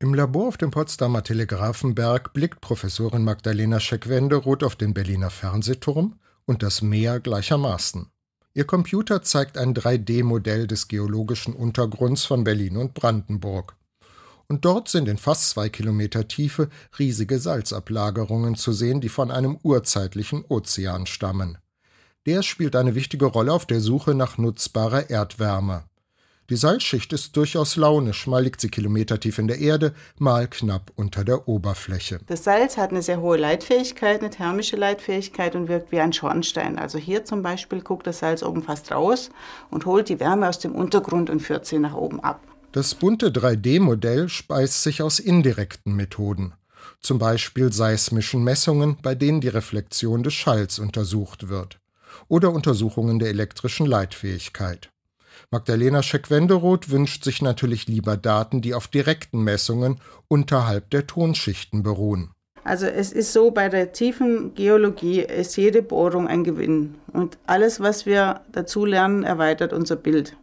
Im Labor auf dem Potsdamer Telegrafenberg blickt Professorin Magdalena Scheck-Wenderoth auf den Berliner Fernsehturm und das Meer gleichermaßen. Ihr Computer zeigt ein 3D-Modell des geologischen Untergrunds von Berlin und Brandenburg. Und dort sind in fast zwei Kilometer Tiefe riesige Salzablagerungen zu sehen, die von einem urzeitlichen Ozean stammen. Der spielt eine wichtige Rolle auf der Suche nach nutzbarer Erdwärme. Die Salzschicht ist durchaus launisch, mal liegt sie kilometertief in der Erde, mal knapp unter der Oberfläche. Das Salz hat eine sehr hohe Leitfähigkeit, eine thermische Leitfähigkeit und wirkt wie ein Schornstein. Also hier zum Beispiel guckt das Salz oben fast raus und holt die Wärme aus dem Untergrund und führt sie nach oben ab. Das bunte 3D-Modell speist sich aus indirekten Methoden, zum Beispiel seismischen Messungen, bei denen die Reflexion des Schalls untersucht wird, oder Untersuchungen der elektrischen Leitfähigkeit. Magdalena Scheck-Wenderoth wünscht sich natürlich lieber Daten, die auf direkten Messungen unterhalb der Tonschichten beruhen. Also es ist so, bei der tiefen Geologie ist jede Bohrung ein Gewinn. Und alles, was wir dazu lernen, erweitert unser Bild.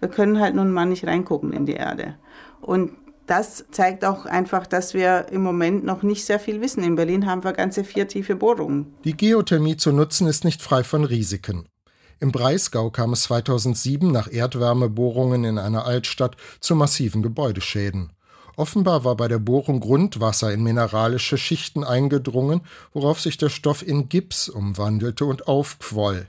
Wir können halt nun mal nicht reingucken in die Erde. Und das zeigt auch einfach, dass wir im Moment noch nicht sehr viel wissen. In Berlin haben wir ganze vier tiefe Bohrungen. Die Geothermie zu nutzen ist nicht frei von Risiken. Im Breisgau kam es 2007 nach Erdwärmebohrungen in einer Altstadt zu massiven Gebäudeschäden. Offenbar war bei der Bohrung Grundwasser in mineralische Schichten eingedrungen, worauf sich der Stoff in Gips umwandelte und aufquoll.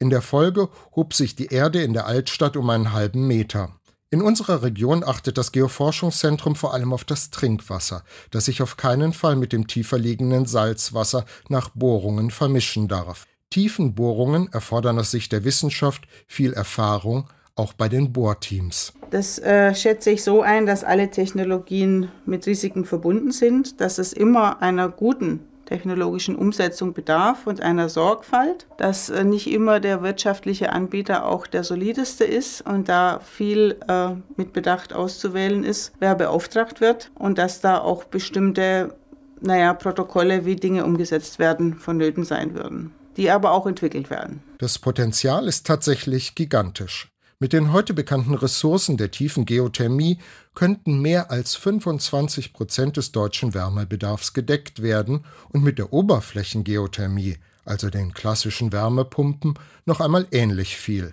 In der Folge hob sich die Erde in der Altstadt um einen halben Meter. In unserer Region achtet das Geoforschungszentrum vor allem auf das Trinkwasser, das sich auf keinen Fall mit dem tiefer liegenden Salzwasser nach Bohrungen vermischen darf. Tiefenbohrungen erfordern aus Sicht der Wissenschaft viel Erfahrung, auch bei den Bohrteams. Das äh, schätze ich so ein, dass alle Technologien mit Risiken verbunden sind, dass es immer einer guten technologischen Umsetzung bedarf und einer Sorgfalt, dass äh, nicht immer der wirtschaftliche Anbieter auch der solideste ist und da viel äh, mit Bedacht auszuwählen ist, wer beauftragt wird und dass da auch bestimmte naja, Protokolle, wie Dinge umgesetzt werden, vonnöten sein würden die aber auch entwickelt werden. Das Potenzial ist tatsächlich gigantisch. Mit den heute bekannten Ressourcen der tiefen Geothermie könnten mehr als 25 Prozent des deutschen Wärmebedarfs gedeckt werden und mit der Oberflächengeothermie, also den klassischen Wärmepumpen, noch einmal ähnlich viel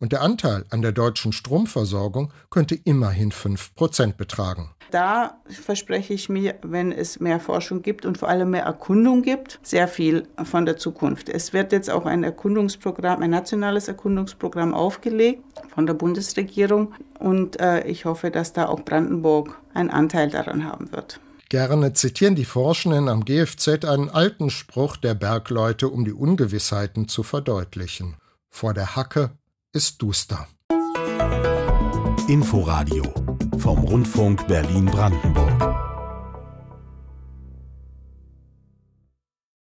und der Anteil an der deutschen Stromversorgung könnte immerhin 5 Prozent betragen. Da verspreche ich mir, wenn es mehr Forschung gibt und vor allem mehr Erkundung gibt, sehr viel von der Zukunft. Es wird jetzt auch ein Erkundungsprogramm, ein nationales Erkundungsprogramm aufgelegt von der Bundesregierung und äh, ich hoffe, dass da auch Brandenburg einen Anteil daran haben wird. Gerne zitieren die Forschenden am GFZ einen alten Spruch der Bergleute, um die Ungewissheiten zu verdeutlichen. Vor der Hacke ist duster. Inforadio vom Rundfunk Berlin-Brandenburg.